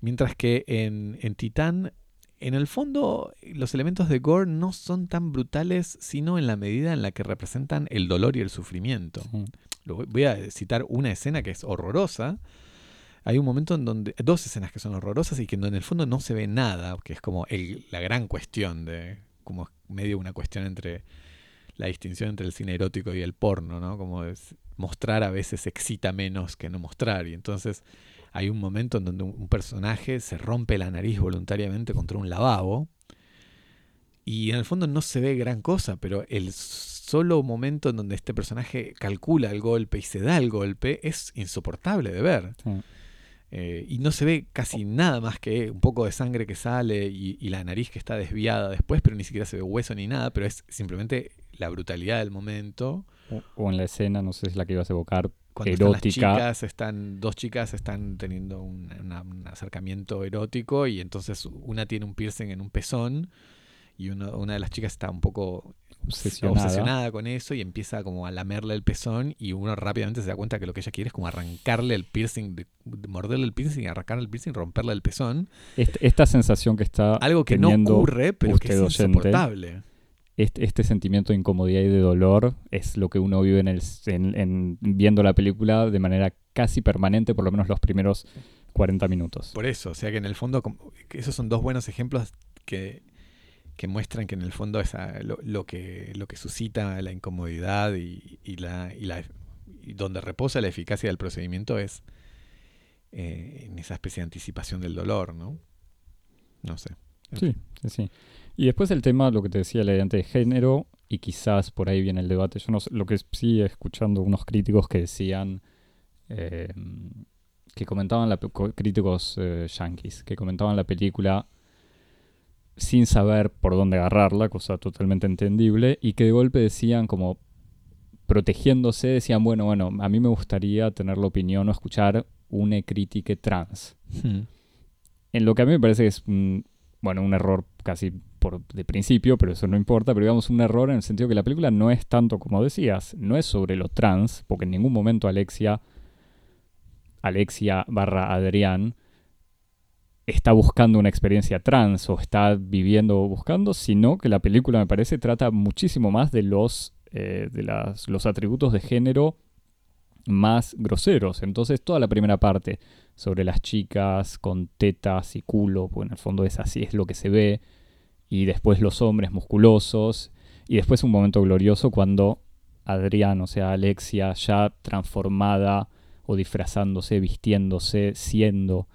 Mientras que en, en Titán, en el fondo, los elementos de gore no son tan brutales, sino en la medida en la que representan el dolor y el sufrimiento. Sí. Voy- a citar una escena que es horrorosa. Hay un momento en donde. Dos escenas que son horrorosas y que en el fondo no se ve nada, que es como el- la gran cuestión de. como medio una cuestión entre. La distinción entre el cine erótico y el porno, ¿no? Como es, mostrar a veces excita menos que no mostrar. Y entonces hay un momento en donde un, personaje se rompe la nariz voluntariamente contra un lavabo. Y en el fondo no se ve gran cosa, pero el solo momento en donde este personaje calcula el golpe y se da el golpe es insoportable de ver. Sí. Eh, y no se ve casi nada más que un poco de sangre que sale y, y la nariz que está desviada después, pero ni siquiera se ve hueso ni nada, pero es simplemente la brutalidad del momento. O, o en la escena, no sé si es la que ibas a evocar, Cuando están las Erótica. chicas, están, dos chicas están teniendo un, una- un acercamiento erótico y entonces una tiene un piercing en un pezón y uno- una de las chicas está un poco obsesionada. obsesionada con eso y empieza como a lamerle el pezón y uno rápidamente se da cuenta que lo que ella quiere es como arrancarle el piercing, de, de morderle el piercing, arrancarle el piercing, romperle el pezón. Esta sensación que está Algo que no ocurre, pero que es oyente. Este, este sentimiento de incomodidad y de dolor es lo que uno vive en el, en- en- viendo la película de manera casi permanente, por lo menos los primeros 40 minutos. Por eso, o sea que en el fondo, esos son dos buenos ejemplos que, que muestran que en el fondo esa, lo, lo que, lo que suscita la incomodidad y, y la, y, la, y donde reposa la eficacia del procedimiento es eh, en esa especie de anticipación del dolor, ¿no? No sé. Sí, sí, sí. Y después el tema, lo que te decía, la identidad de género, y quizás por ahí viene el debate. Yo no sé, lo que sí escuchando unos críticos que decían, eh, que comentaban, la, críticos eh, yankees, que comentaban la película sin saber por dónde agarrarla, cosa totalmente entendible, y que de golpe decían como protegiéndose, decían, bueno, bueno, a mí me gustaría tener la opinión o escuchar una crítica trans Hmm. en lo que a mí me parece que es bueno, un error casi por de principio, pero eso no importa, pero digamos un error en el sentido que la película no es tanto como decías, no es sobre lo trans, porque en ningún momento Alexia, Alexia barra Adrián, está buscando una experiencia trans o está viviendo o buscando, sino que la película me parece trata muchísimo más de los, eh, de las, los atributos de género más groseros. Entonces toda la primera parte sobre las chicas con tetas y culo, pues en el fondo es así, es lo que se ve, y después los hombres musculosos, y después un momento glorioso cuando Adrián, o sea, Alexia, ya transformada o disfrazándose, vistiéndose, siendo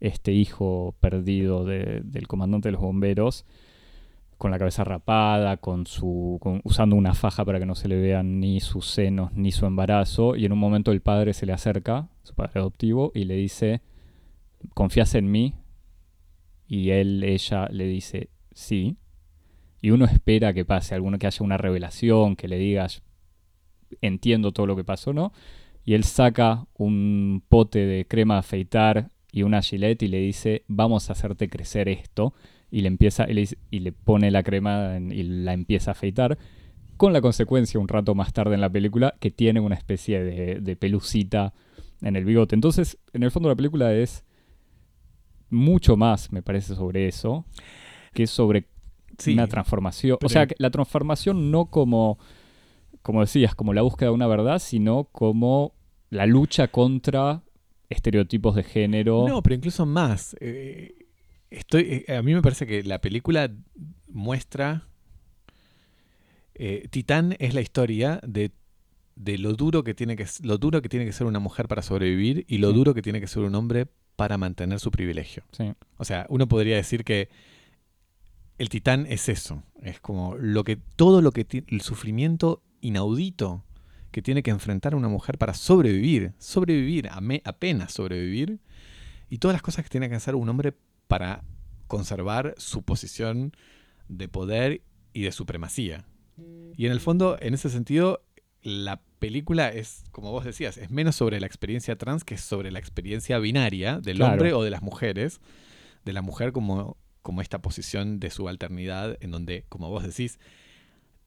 este hijo perdido de- del comandante de los bomberos, con la cabeza rapada, con su, usando una faja para que no se le vean ni sus senos ni su embarazo, y en un momento el padre se le acerca, su padre adoptivo, y le dice, ¿confías en mí? Y él, ella le dice, sí. Y uno espera que pase alguno, que haya una revelación, que le digas, entiendo todo lo que pasó, ¿no? Y él saca un pote de crema de afeitar y una gilet y le dice, vamos a hacerte crecer esto. Y le empieza, y le, y le pone la crema y la empieza a afeitar. Con la consecuencia, un rato más tarde en la película, que tiene una especie de, de pelucita en el bigote. Entonces, en el fondo la película es mucho más, me parece, sobre eso, que sobre Sí, una transformación. O sea, la transformación no como, como decías, como la búsqueda de una verdad, sino como la lucha contra estereotipos de género. No, pero incluso más. eh, estoy, eh, a mí me parece que la película muestra. eh, Titán es la historia de, de lo duro que tiene que lo duro que tiene que ser una mujer para sobrevivir y lo Sí. duro que tiene que ser un hombre para mantener su privilegio. Sí, O sea, uno podría decir que el titán es eso. Es como lo que todo lo que el sufrimiento inaudito que tiene que enfrentar una mujer para sobrevivir, sobrevivir, apenas sobrevivir, y todas las cosas que tiene que hacer un hombre para conservar su posición de poder y de supremacía. Y en el fondo, en ese sentido, la película es, como vos decías, es menos sobre la experiencia trans que sobre la experiencia binaria del hombre o de las mujeres, de la mujer como, como esta posición de subalternidad en donde, como vos decís,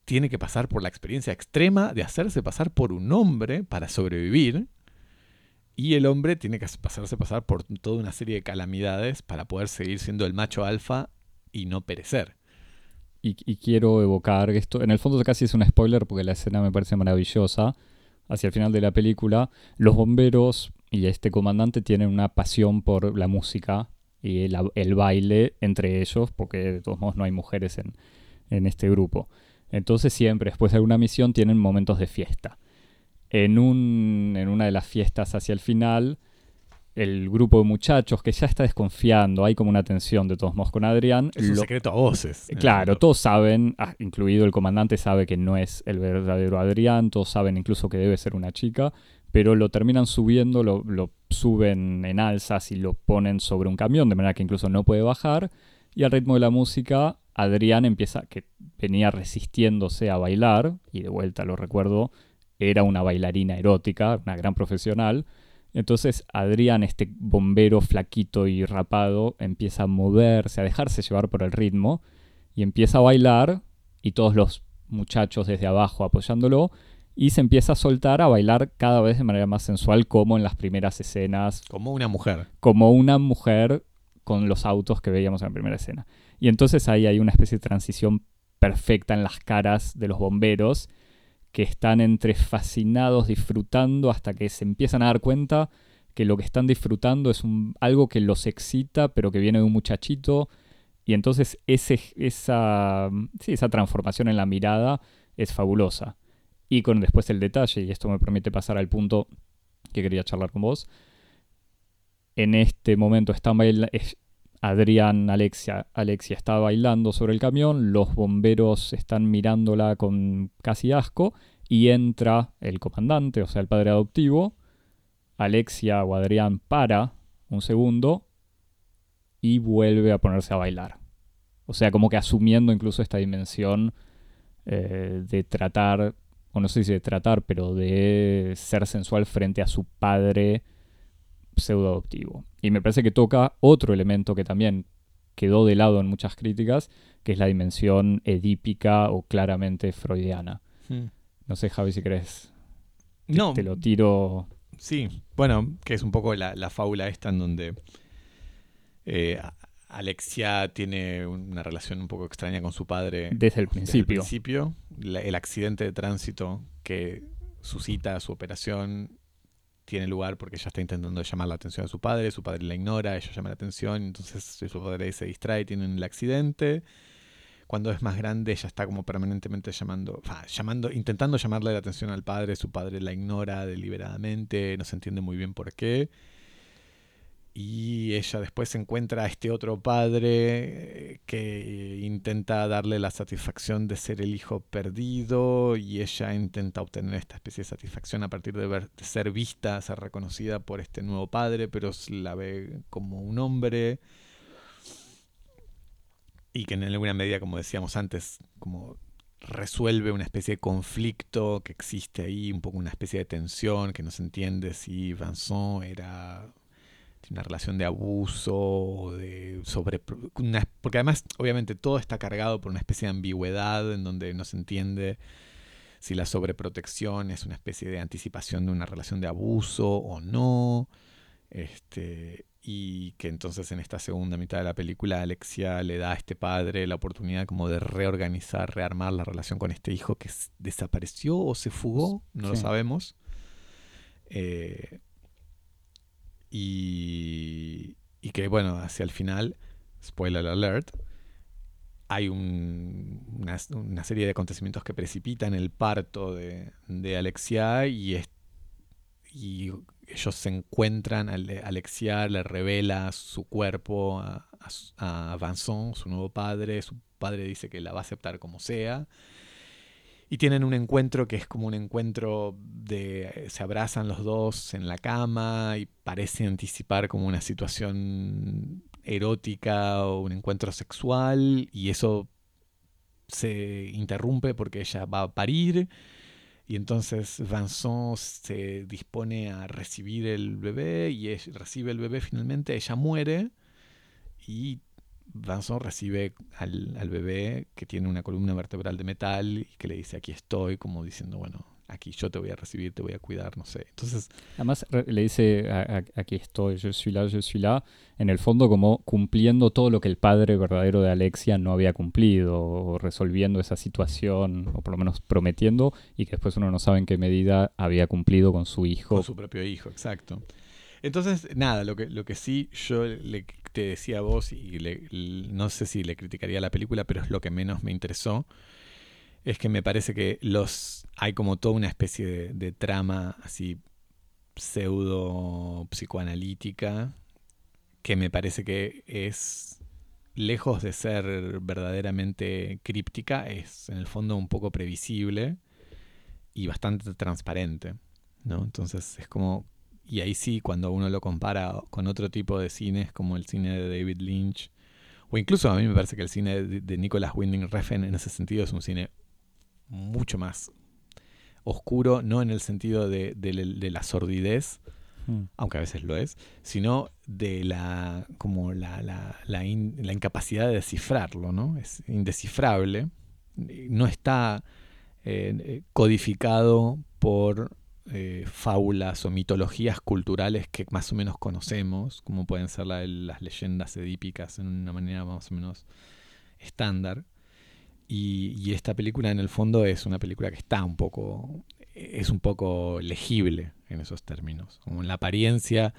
tiene que pasar por la experiencia extrema de hacerse pasar por un hombre para sobrevivir. Y el hombre tiene que pasarse pasar por toda una serie de calamidades para poder seguir siendo el macho alfa y no perecer y, quiero evocar esto. En el fondo casi es un spoiler porque la escena me parece maravillosa. Hacia el final de la película, los bomberos y este comandante tienen una pasión por la música y el, baile entre ellos, porque de todos modos no hay mujeres en, en este grupo. Entonces siempre después de alguna misión tienen momentos de fiesta. En, un, en una de las fiestas hacia el final, el grupo de muchachos que ya está desconfiando, hay como una tensión de todos modos con Adrián. Es un secreto a voces. Claro, todos saben, ah, incluido el comandante sabe que no es el verdadero Adrián, todos saben incluso que debe ser una chica, pero lo terminan subiendo, lo, suben en alzas y lo ponen sobre un camión, de manera que incluso no puede bajar, y al ritmo de la música, Adrián empieza, que venía resistiéndose a bailar, y de vuelta lo recuerdo, era una bailarina erótica, una gran profesional, entonces Adrián, este bombero flaquito y rapado, empieza a moverse, a dejarse llevar por el ritmo y empieza a bailar y todos los muchachos desde abajo apoyándolo y se empieza a soltar a bailar cada vez de manera más sensual como en las primeras escenas. Como una mujer. Como una mujer con los autos que veíamos en la primera escena. Y entonces ahí hay una especie de transición perfecta en las caras de los bomberos que están entre fascinados, disfrutando, hasta que se empiezan a dar cuenta que lo que están disfrutando es un, algo que los excita, pero que viene de un muchachito. Y entonces ese, esa, esa transformación en la mirada es fabulosa. Y con después el detalle, y esto me permite pasar al punto que quería charlar con vos. En este momento están Adrián, Alexia, Alexia está bailando sobre el camión, los bomberos están mirándola con casi asco y entra el comandante, o sea, el padre adoptivo. Alexia o Adrián para un segundo y vuelve a ponerse a bailar. O sea, como que asumiendo incluso esta dimensión eh, de tratar, o no sé si de tratar, pero de ser sensual frente a su padre pseudo adoptivo. Y me parece que toca otro elemento que también quedó de lado en muchas críticas, que es la dimensión edípica o claramente freudiana. Hmm. No sé, Javi, si crees. No. Te lo tiro. Sí, bueno, que es un poco la, fábula esta en donde eh, Alexia tiene una relación un poco extraña con su padre. Desde el principio. el, principio. El accidente de tránsito que suscita su operación tiene lugar porque ella está intentando llamar la atención a su padre, su padre la ignora, ella llama la atención, entonces su padre se distrae, tienen el accidente. Cuando es más grande, ella está como permanentemente llamando, llamando, intentando llamarle la atención al padre, su padre la ignora deliberadamente, no se entiende muy bien por qué y ella después encuentra a este otro padre eh, que intenta darle la satisfacción de ser el hijo perdido y ella intenta obtener esta especie de satisfacción a partir de, ver, de ser vista, ser reconocida por este nuevo padre, pero la ve como un hombre. Y que en alguna medida, como decíamos antes, como resuelve una especie de conflicto que existe ahí, un poco una especie de tensión que no se entiende si Vincent era una relación de abuso, de sobre, porque además obviamente todo está cargado por una especie de ambigüedad en donde no se entiende si la sobreprotección es una especie de anticipación de una relación de abuso o no. Este, y que entonces en esta segunda mitad de la película Alexia le da a este padre la oportunidad como de reorganizar, rearmar la relación con este hijo que desapareció o se fugó, no lo sabemos. Eh, y, que, bueno, hacia el final, spoiler alert, hay una, serie de acontecimientos que precipitan el parto de, Alexia y, ellos se encuentran, Alexia le revela su cuerpo a, a, Vincent, su nuevo padre, su padre dice que la va a aceptar como sea Y tienen un encuentro que es como un encuentro de... Se abrazan los dos en la cama y parece anticipar como una situación erótica o un encuentro sexual y eso se interrumpe porque ella va a parir y entonces Vincent se dispone a recibir el bebé y recibe el bebé finalmente, ella muere y Vincent recibe al, al, bebé que tiene una columna vertebral de metal y que le dice aquí estoy, como diciendo, bueno, aquí yo te voy a recibir, te voy a cuidar, no sé. Entonces, Además le dice, aquí estoy, yo soy là, yo soy là, en el fondo como cumpliendo todo lo que el padre verdadero de Alexia no había cumplido, o resolviendo esa situación, o por lo menos prometiendo, y que después uno no sabe en qué medida había cumplido con su hijo. Con su propio hijo, exacto. Entonces, nada, lo que, lo que sí yo le, te decía vos, y no sé si le criticaría la película, pero es lo que menos me interesó, es que me parece que los hay como toda una especie de, trama así pseudo psicoanalítica que me parece que es lejos de ser verdaderamente críptica, es en el fondo un poco previsible y bastante transparente, ¿no? Entonces es como y ahí sí cuando uno lo compara con otro tipo de cines como el cine de David Lynch o incluso a mí me parece que el cine de, de Nicolas Winding Refn en ese sentido es un cine mucho más oscuro, no en el sentido de, la sordidez, hmm. aunque a veces lo es, sino de la como la, la, incapacidad de descifrarlo, ¿no? Es indescifrable, no está eh, codificado por eh, fábulas o mitologías culturales que más o menos conocemos, como pueden ser las leyendas edípicas en una manera más o menos estándar, y, esta película en el fondo es una película que está un poco, es un poco legible en esos términos. Como en la apariencia,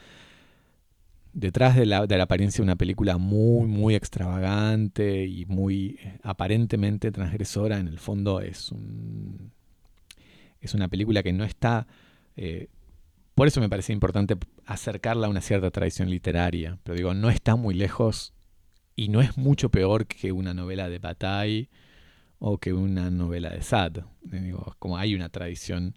detrás de la, de la apariencia de una película muy, muy extravagante y muy eh, aparentemente transgresora, en el fondo es un, es una película que no está... Eh, por eso me parece importante acercarla a una cierta tradición literaria. Pero digo, no está muy lejos y no es mucho peor que una novela de Bataille o que una novela de Sade. Digo, como hay una tradición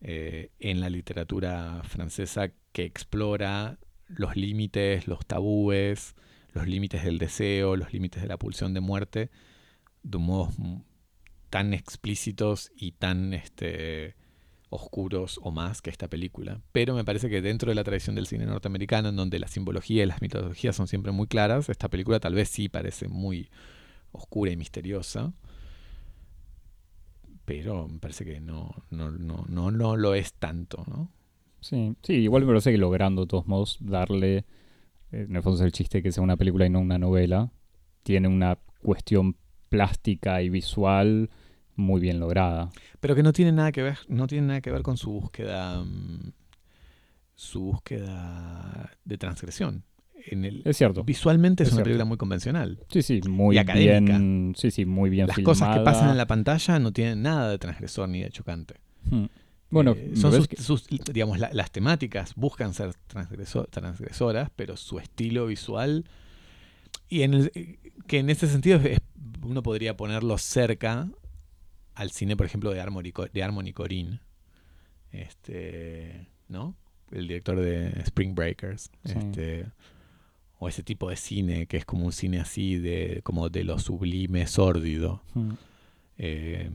eh, en la literatura francesa que explora los límites, los tabúes, los límites del deseo, los límites de la pulsión de muerte, de modos tan explícitos y tan este, oscuros o más que esta película. Pero me parece que dentro de la tradición del cine norteamericano, en donde la simbología y las mitologías son siempre muy claras, esta película tal vez sí parece muy oscura y misteriosa pero me parece que no, no, no, no, no lo es tanto, ¿no? Sí, sí, igual me parece que logrando de todos modos darle, eh, en el fondo es el chiste que sea una película y no una novela, tiene una cuestión plástica y visual muy bien lograda. Pero que no tiene nada que ver, no tiene nada que ver con su búsqueda, mm, su búsqueda de transgresión es cierto. Visualmente es, una película muy convencional. Sí, sí, muy bien. Sí, sí, muy bien Las cosas que pasan en la pantalla no tienen nada de transgresor ni de chocante. Hmm. Bueno, eh, son sus, digamos, las temáticas buscan ser transgresoras, pero su estilo visual y en el, que en ese sentido uno podría ponerlo cerca al cine, por ejemplo, de Harmony, de Harmony Corinne, este, ¿no? El director de Spring Breakers, este, o ese tipo de cine que es como un cine así de como de lo sublime sórdido hmm. eh,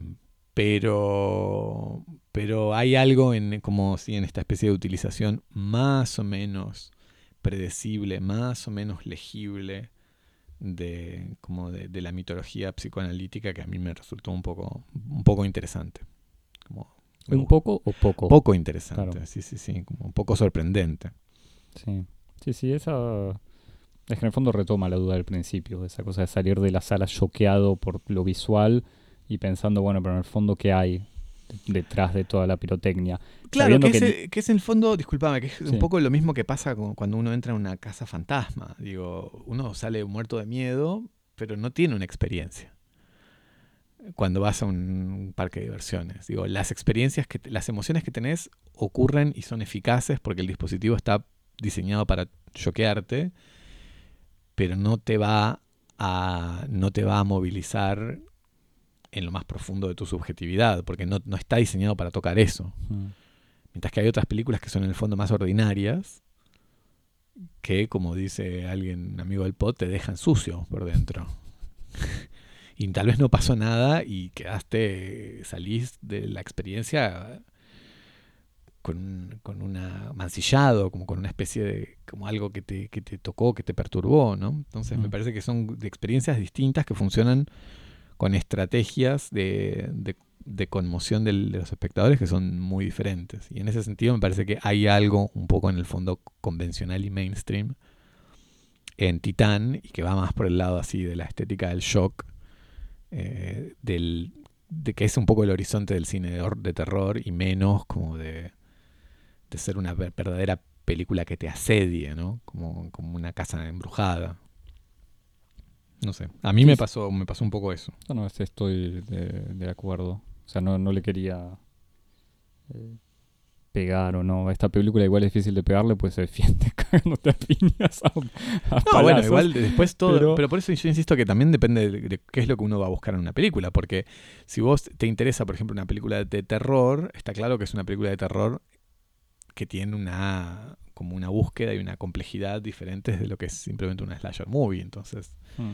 pero pero hay algo en como si en esta especie de utilización más o menos predecible más o menos legible de como de, la mitología psicoanalítica que a mí me resultó un poco un poco interesante. Un poco o poco poco interesante sí sí sí como un poco sorprendente. Sí. Sí sí esa es que en el fondo retoma la duda del principio, esa cosa de salir de la sala choqueado por lo visual y pensando, bueno, pero en el fondo, ¿qué hay detrás de toda la pirotecnia? Claro, que, Es, en el fondo, discúlpame, que es un poco lo mismo que pasa cuando uno entra en una casa fantasma. Digo, uno sale muerto de miedo, pero no tiene una experiencia. Cuando vas a un parque de diversiones. Digo, las experiencias, que las emociones que tenés ocurren y son eficaces porque el dispositivo está diseñado para choquearte pero no te va a, no te va a movilizar en lo más profundo de tu subjetividad, porque no, no está diseñado para tocar eso. Mm. Mientras que hay otras películas que son en el fondo más ordinarias, que, como dice alguien, un amigo del pod, te dejan sucio por dentro. y tal vez no pasó nada y quedaste, salís de la experiencia con, con una mancillado, como con una especie de, como algo que te, que te tocó, que te perturbó, ¿no? Entonces me Mm. parece que son de experiencias distintas que funcionan con estrategias de, conmoción del- de los espectadores que son muy diferentes. Y en ese sentido me parece que hay algo un poco en el fondo convencional y mainstream en Titán y que va más por el lado así de la estética del shock, eh, del, de que es un poco el horizonte del cine de, de terror y menos como de, ser una ver- verdadera película que te asedie, ¿no? Como, como una casa embrujada. No sé, a mí Sí, me pasó, me pasó un poco eso. No, no, estoy de, de acuerdo. O sea, no, no le quería eh, pegar o no. A esta película igual es difícil de pegarle, pues se defiende cagándote a piñas a, a No, bueno, igual después todo. Pero, pero- por eso yo insisto que también depende de, de qué es lo que uno va a buscar en una película. Porque si vos te interesa, por ejemplo, una película de terror, está claro que es una película de terror que tiene una como una búsqueda y una complejidad diferentes de lo que es simplemente una slasher movie. Entonces, Mm.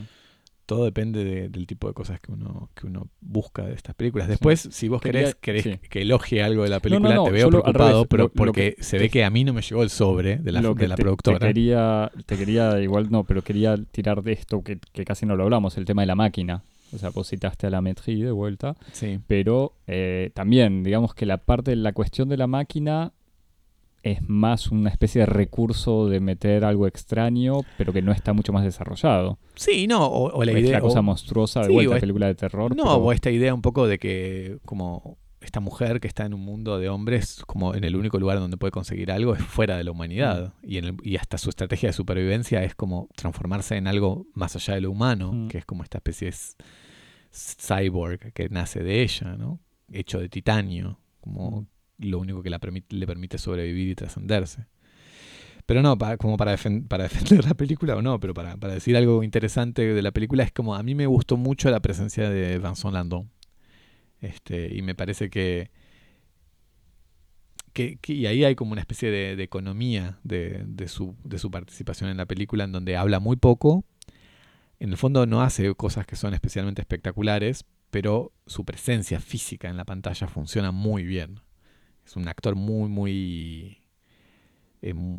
Todo depende de- del tipo de cosas que uno, que uno busca de estas películas. Después, si vos querés, querés sí. que elogie algo de la película, no, te veo preocupado, revés. pero Lo- lo porque que- se ve que a mí no me llegó el sobre de la, Lo que de la te- productora. Te quería, te quería, igual no, pero quería tirar de esto que, que casi no lo hablamos, el tema de la máquina. O sea, vos citaste a la Metri de vuelta, Sí. pero eh, también, digamos que la parte de la cuestión de la máquina es más una especie de recurso de meter algo extraño, pero que no está mucho más desarrollado. Sí, no, o, o la es idea. la cosa o- monstruosa de sí, vuelta, es- película de terror. No, pero- o esta idea un poco de que como esta mujer que está en un mundo de hombres, como en el único lugar donde puede conseguir algo es fuera de la humanidad. Mm. Y, en el- y hasta su estrategia de supervivencia es como transformarse en algo más allá de lo humano, Mm. que es como esta especie de cyborg que nace de ella, ¿no? Hecho de titanio, como lo único que la permite- le permite sobrevivir y trascenderse. Pero no, pa- como para, defen- para defender la película o no, pero para, para decir algo interesante de la película es como a mí me gustó mucho la presencia de Vincent Landon. Este, y me parece que, que, y ahí hay como una especie de, economía de su, de su participación en la película en donde habla muy poco. En el fondo no hace cosas que son especialmente espectaculares, pero su presencia física en la pantalla funciona muy bien. Es un actor muy, muy... mu-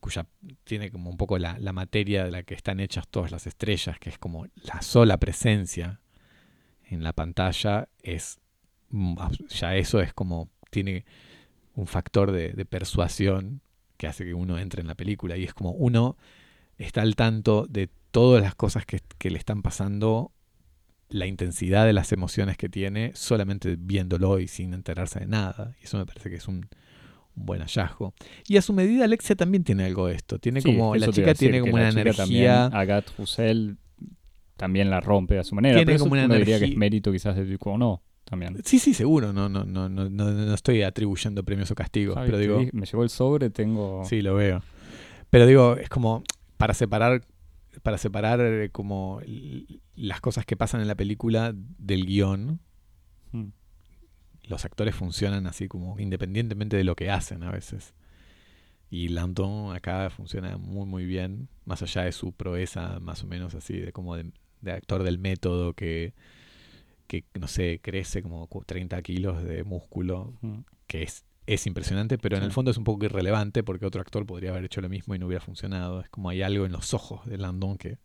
cuya tiene como un poco la, la materia de la que están hechas todas las estrellas, que es como la sola presencia en la pantalla es mm, ya eso es como tiene un factor de, persuasión que hace que uno entre en la película y es como uno está al tanto de todas las cosas que le están pasando la intensidad de las emociones que tiene solamente viéndolo y sin enterarse de nada y eso me parece que es un, un buen hallazgo y a su medida Alexia también tiene algo de esto tiene Sí, como la chica tiene como una energía Agathe Roussel también la rompe a su manera. Tiene pero eso como una uno diría que es energía- mérito quizás de Duco o no, también. Sí, sí, seguro. No, no, no, no, no, no estoy atribuyendo premios o castigos. Pero digo, dije- me llegó el sobre, tengo... sí, lo veo. Pero digo, es como para separar, para separar eh, como las cosas que pasan en la película del guion. Mm. Los actores funcionan así como independientemente de lo que hacen a veces. Y Landon acá funciona muy muy bien, más allá de su proeza más o menos así, de como de, de actor del método que, que, no sé, crece como cu- 30 kilos de músculo, Mm. que es, es impresionante, pero en el fondo es un poco irrelevante porque otro actor podría haber hecho lo mismo y no hubiera funcionado. Es como hay algo en los ojos de Landon que,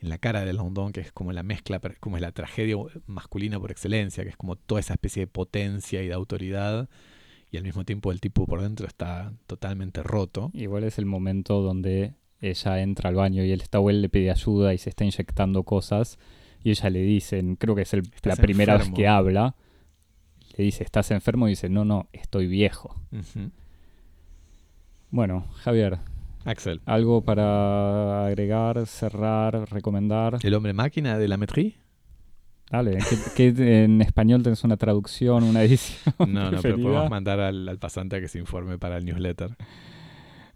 en la cara de Landon, que es como la mezcla, como es la tragedia masculina por excelencia, que es como toda esa especie de potencia y de autoridad, y al mismo tiempo el tipo por dentro está totalmente roto. Igual es el momento donde ella entra al baño y él está o él le pide ayuda y se está inyectando cosas y ella le dice, creo que es el- la primera vez que habla, le dice, ¿estás enfermo? Y dice, no, no, estoy viejo. Bueno, Javier, Axel. ¿algo para agregar, cerrar, recomendar? ¿El hombre máquina de la Metri? Dale, que, que en español tenés una traducción, una edición No, no, pero podemos mandar al, al pasante a que se informe para el newsletter.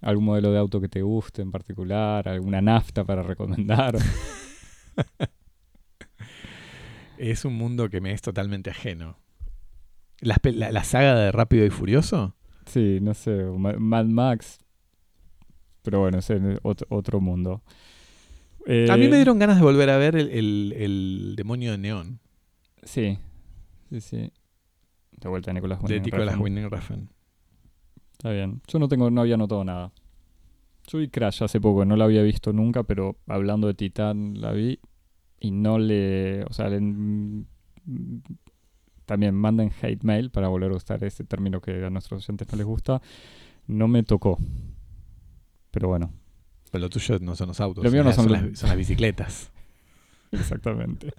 ¿Algún modelo de auto que te guste en particular? ¿Alguna nafta para recomendar? es un mundo que me es totalmente ajeno. ¿La, la- la saga de Rápido y Furioso? Sí, no sé, Ma- Mad Max. Pero bueno, es en ot- otro mundo. A mí Eh, me dieron ganas de volver a ver el, el- el demonio de neón Sí, sí, sí. De vuelta a Nicolás de Winding Nicolas Refn. Está bien. Yo no tengo, no había notado nada. Yo vi Crash hace poco, no la había visto nunca, pero hablando de Titán la vi y no le. O sea, le- también manden hate mail para volver a usar ese término que a nuestros oyentes no les gusta. No me tocó. Pero bueno, Pero lo tuyo no son los autos, Lo mío no eh, son los- las, son las bicicletas. exactamente.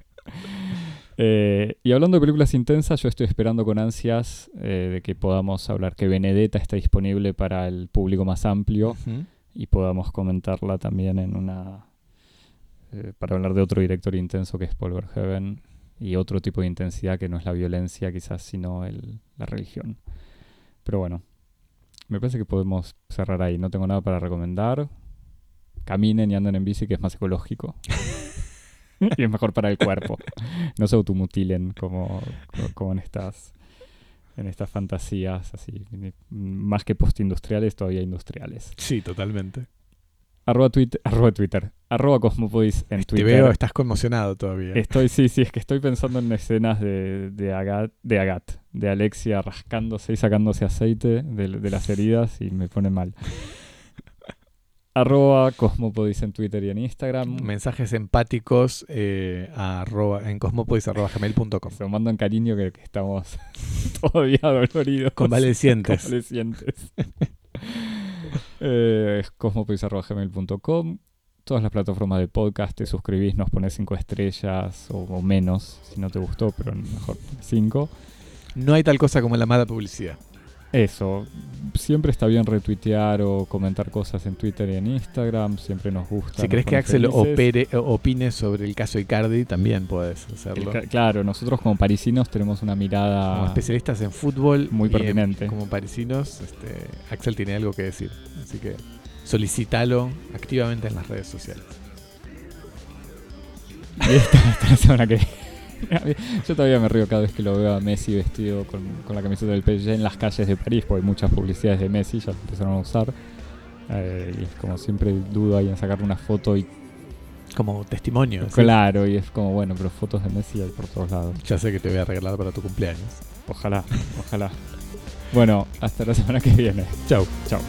Eh, y hablando de películas intensas, yo estoy esperando con ansias eh, de que podamos hablar que Benedetta está disponible para el público más amplio. Y podamos comentarla también en una eh, para hablar de otro director intenso que es Paul Verhoeven y otro tipo de intensidad que no es la violencia quizás sino el, la religión. Pero bueno me parece que podemos cerrar ahí. No tengo nada para recomendar. Caminen y anden en bici que es más ecológico. Y es mejor para el cuerpo. No se automutilen como, como, en estas en estas fantasías así más que postindustriales todavía industriales. Sí, totalmente. Arroba Twitter, arroba Twitter, arroba Cosmopodis en Te Twitter. veo, estás conmocionado todavía. Estoy, sí, sí, es que estoy pensando en escenas de, de, Agat, de Agat, de Alexia rascándose y sacándose aceite de, de las heridas y me pone mal. arroba Cosmopodis en Twitter y en Instagram. Mensajes empáticos eh, a arroba- en cosmopodis.gmail.com. Se mando en cariño que, que estamos todavía doloridos. Convalecientes. Convalecientes. Eh, es cosmopodis.gmail.com Todas las plataformas de podcast, te suscribís, nos pones 5 estrellas o, o menos si no te gustó, pero mejor 5. No hay tal cosa como la mala publicidad. Eso, siempre está bien retuitear o comentar cosas en Twitter y en Instagram, siempre nos gusta. Si crees que Axel opere, opine sobre el caso Icardi, también puedes hacerlo. claro, nosotros como parisinos tenemos una mirada Como especialistas en fútbol muy en- pertinente. como parisinos, este, Axel tiene algo que decir. Así que solicítalo activamente en las redes sociales. Y esta, esta la semana que viene. Yo todavía me río cada vez que lo veo a Messi vestido con, con la camiseta del PSG en las calles de París, porque hay muchas publicidades de Messi, ya empezaron a usar. Eh, y es como siempre dudo ahí en sacarle una foto y Como testimonio. ¿sí? claro, y es como bueno, pero fotos de Messi hay por todos lados. Ya sé que te voy a regalar para tu cumpleaños. Ojalá, ojalá. Bueno, hasta la semana que viene. Chau. Chao.